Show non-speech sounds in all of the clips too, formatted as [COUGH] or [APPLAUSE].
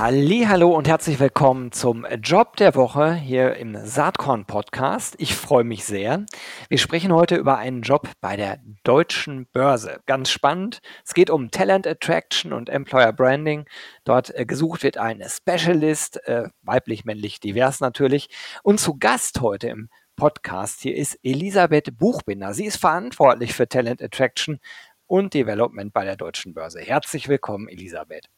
Hallo und herzlich willkommen zum Job der Woche hier im Saatkorn Podcast. Ich freue mich sehr. Wir sprechen heute über einen Job bei der Deutschen Börse. Ganz spannend. Es geht um Talent Attraction und Employer Branding. Dort äh, gesucht wird ein Specialist, äh, weiblich, männlich, divers natürlich. Und zu Gast heute im Podcast hier ist Elisabeth Buchbinder. Sie ist verantwortlich für Talent Attraction und Development bei der Deutschen Börse. Herzlich willkommen, Elisabeth.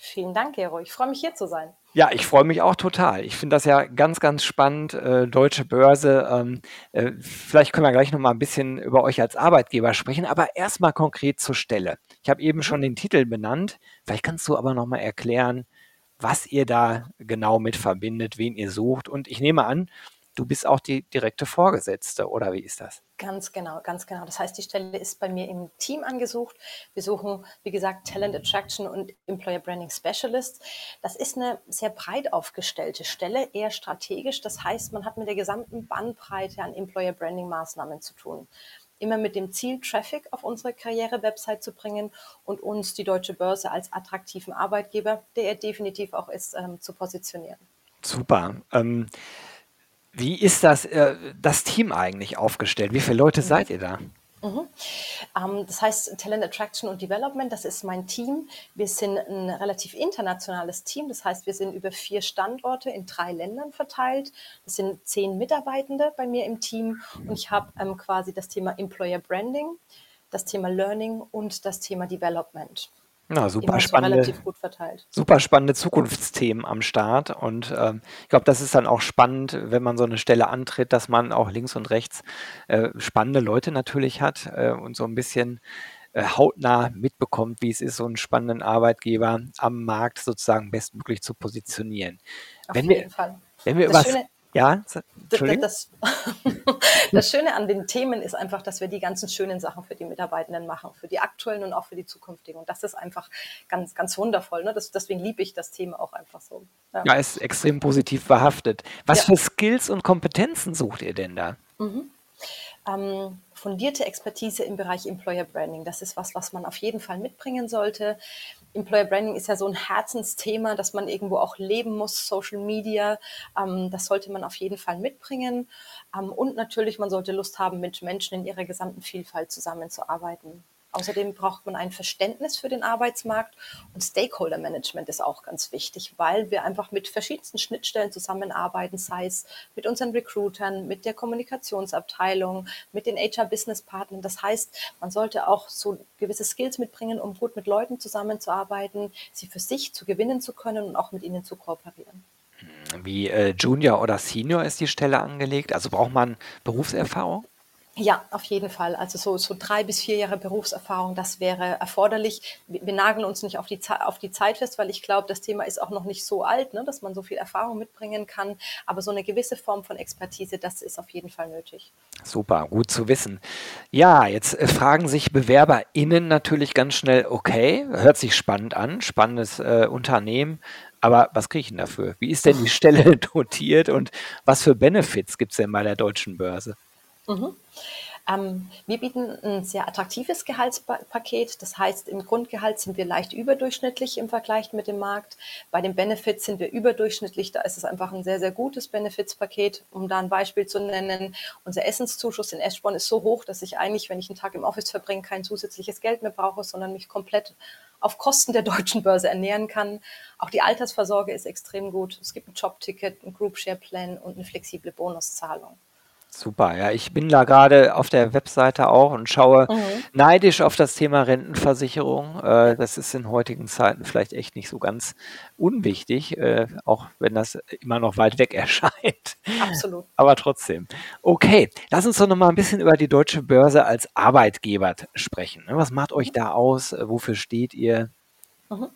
Vielen Dank, Gero. Ich freue mich hier zu sein. Ja, ich freue mich auch total. Ich finde das ja ganz, ganz spannend. Äh, Deutsche Börse. Ähm, äh, vielleicht können wir gleich noch mal ein bisschen über euch als Arbeitgeber sprechen, aber erstmal konkret zur Stelle. Ich habe eben schon den Titel benannt. Vielleicht kannst du aber noch mal erklären, was ihr da genau mit verbindet, wen ihr sucht. Und ich nehme an, du bist auch die direkte Vorgesetzte, oder wie ist das? Ganz genau, ganz genau. Das heißt, die Stelle ist bei mir im Team angesucht. Wir suchen, wie gesagt, Talent Attraction und Employer Branding Specialist. Das ist eine sehr breit aufgestellte Stelle, eher strategisch. Das heißt, man hat mit der gesamten Bandbreite an Employer Branding Maßnahmen zu tun. Immer mit dem Ziel, Traffic auf unsere Karriere-Website zu bringen und uns, die Deutsche Börse, als attraktiven Arbeitgeber, der er definitiv auch ist, ähm, zu positionieren. Super. Ähm wie ist das, äh, das Team eigentlich aufgestellt? Wie viele Leute mhm. seid ihr da? Mhm. Ähm, das heißt Talent Attraction und Development, das ist mein Team. Wir sind ein relativ internationales Team. Das heißt, wir sind über vier Standorte in drei Ländern verteilt. Das sind zehn Mitarbeitende bei mir im Team und ich habe ähm, quasi das Thema Employer Branding, das Thema Learning und das Thema Development. Ja, super spannende, super spannende Zukunftsthemen am Start. Und ähm, ich glaube, das ist dann auch spannend, wenn man so eine Stelle antritt, dass man auch links und rechts äh, spannende Leute natürlich hat äh, und so ein bisschen äh, hautnah mitbekommt, wie es ist, so einen spannenden Arbeitgeber am Markt sozusagen bestmöglich zu positionieren. Auf wenn jeden wir, Fall. Wenn wir über ja, das, [LAUGHS] das, Schöne an den Themen ist einfach, dass wir die ganzen schönen Sachen für die Mitarbeitenden machen, für die aktuellen und auch für die zukünftigen. Und das ist einfach ganz, ganz wundervoll. Ne? Das, deswegen liebe ich das Thema auch einfach so. Ja, ja ist extrem positiv behaftet. Was ja. für Skills und Kompetenzen sucht ihr denn da? Mhm. Ähm, fundierte Expertise im Bereich Employer Branding. Das ist was, was man auf jeden Fall mitbringen sollte. Employer Branding ist ja so ein Herzensthema, dass man irgendwo auch leben muss, Social Media. Ähm, das sollte man auf jeden Fall mitbringen. Ähm, und natürlich, man sollte Lust haben, mit Menschen in ihrer gesamten Vielfalt zusammenzuarbeiten. Außerdem braucht man ein Verständnis für den Arbeitsmarkt und Stakeholder Management ist auch ganz wichtig, weil wir einfach mit verschiedensten Schnittstellen zusammenarbeiten, sei es mit unseren Recruitern, mit der Kommunikationsabteilung, mit den HR-Business-Partnern. Das heißt, man sollte auch so gewisse Skills mitbringen, um gut mit Leuten zusammenzuarbeiten, sie für sich zu gewinnen zu können und auch mit ihnen zu kooperieren. Wie äh, Junior oder Senior ist die Stelle angelegt? Also braucht man Berufserfahrung? Ja, auf jeden Fall. Also so, so drei bis vier Jahre Berufserfahrung, das wäre erforderlich. Wir, wir nageln uns nicht auf die, auf die Zeit fest, weil ich glaube, das Thema ist auch noch nicht so alt, ne, dass man so viel Erfahrung mitbringen kann. Aber so eine gewisse Form von Expertise, das ist auf jeden Fall nötig. Super, gut zu wissen. Ja, jetzt äh, fragen sich BewerberInnen natürlich ganz schnell, okay, hört sich spannend an, spannendes äh, Unternehmen. Aber was kriege ich denn dafür? Wie ist denn die [LAUGHS] Stelle [LAUGHS] dotiert und was für Benefits gibt es denn bei der deutschen Börse? Mhm. Ähm, wir bieten ein sehr attraktives Gehaltspaket. Das heißt, im Grundgehalt sind wir leicht überdurchschnittlich im Vergleich mit dem Markt. Bei den Benefits sind wir überdurchschnittlich. Da ist es einfach ein sehr, sehr gutes Benefitspaket. Um da ein Beispiel zu nennen, unser Essenszuschuss in Eschborn ist so hoch, dass ich eigentlich, wenn ich einen Tag im Office verbringe, kein zusätzliches Geld mehr brauche, sondern mich komplett auf Kosten der [LAUGHS] deutschen Börse ernähren kann. Auch die Altersvorsorge ist extrem gut. Es gibt ein Jobticket, ein Group Share Plan und eine flexible Bonuszahlung. Super, ja, ich bin da gerade auf der Webseite auch und schaue Mhm. neidisch auf das Thema Rentenversicherung. Äh, das ist in heutigen Zeiten vielleicht echt nicht so ganz unwichtig, äh, auch wenn das immer noch weit weg [LAUGHS] erscheint. Absolut. Aber trotzdem. Okay, lass uns doch noch mal ein bisschen über die Deutsche Börse als Arbeitgeber sprechen. Ne? Was macht euch da aus? Wofür steht ihr? Mhm.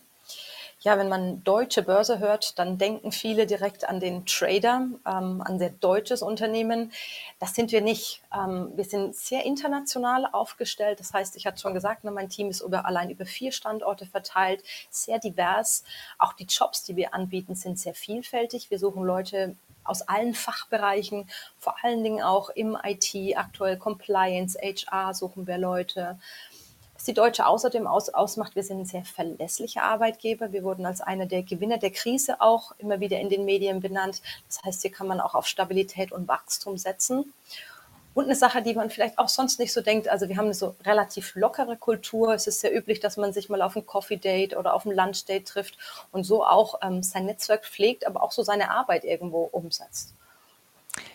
Ja, wenn man deutsche Börse hört, dann denken viele direkt an den Trader, ähm, an sehr deutsches Unternehmen. Das sind wir nicht. Ähm, wir sind sehr international aufgestellt. Das heißt, ich hatte schon gesagt, ne, mein Team ist über, allein über vier Standorte verteilt, sehr divers. Auch die Jobs, die wir anbieten, sind sehr vielfältig. Wir suchen Leute aus allen Fachbereichen, vor allen Dingen auch im IT, aktuell Compliance, HR suchen wir Leute. Was die Deutsche außerdem aus, ausmacht, wir sind ein sehr verlässlicher Arbeitgeber. Wir wurden als einer der Gewinner der Krise auch immer wieder in den Medien benannt. Das heißt, hier kann man auch auf Stabilität und Wachstum setzen. Und eine Sache, die man vielleicht auch sonst nicht so denkt, also wir haben eine so relativ lockere Kultur. Es ist sehr üblich, dass man sich mal auf ein Coffee-Date oder auf ein Lunch-Date trifft und so auch ähm, sein Netzwerk pflegt, aber auch so seine Arbeit irgendwo umsetzt.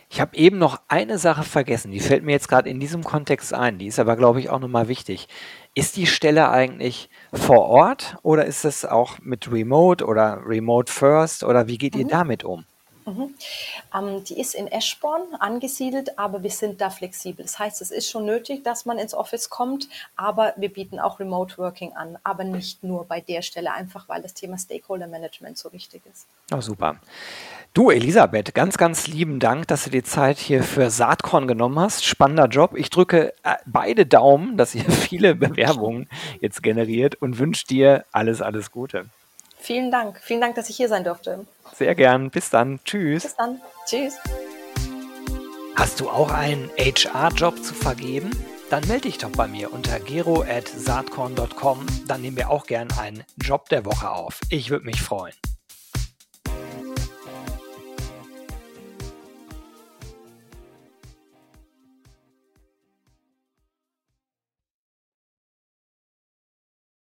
Ich habe eben noch eine Sache vergessen, die fällt mir jetzt gerade in diesem Kontext ein, die ist aber, glaube ich, auch nochmal wichtig. Ist die Stelle eigentlich vor Ort oder ist es auch mit Remote oder Remote First oder wie geht ihr mhm. damit um? Mhm. Ähm, die ist in Eschborn angesiedelt, aber wir sind da flexibel. Das heißt, es ist schon nötig, dass man ins Office kommt, aber wir bieten auch Remote Working an, aber nicht nur bei der Stelle, einfach weil das Thema Stakeholder Management so wichtig ist. Oh, super. Du, Elisabeth, ganz, ganz lieben Dank, dass du die Zeit hier für Saatkorn genommen hast. Spannender Job. Ich drücke äh, beide Daumen, dass ihr [LAUGHS] viele Bewerbungen jetzt generiert und wünsche dir alles, alles Gute. Vielen Dank. Vielen Dank, dass ich hier sein durfte. Sehr gern. Bis dann. Tschüss. Bis dann. Tschüss. Hast du auch einen HR-Job zu vergeben? Dann melde dich doch bei mir unter gero.saatkorn.com. Dann nehmen wir auch gern einen Job der Woche auf. Ich würde mich freuen.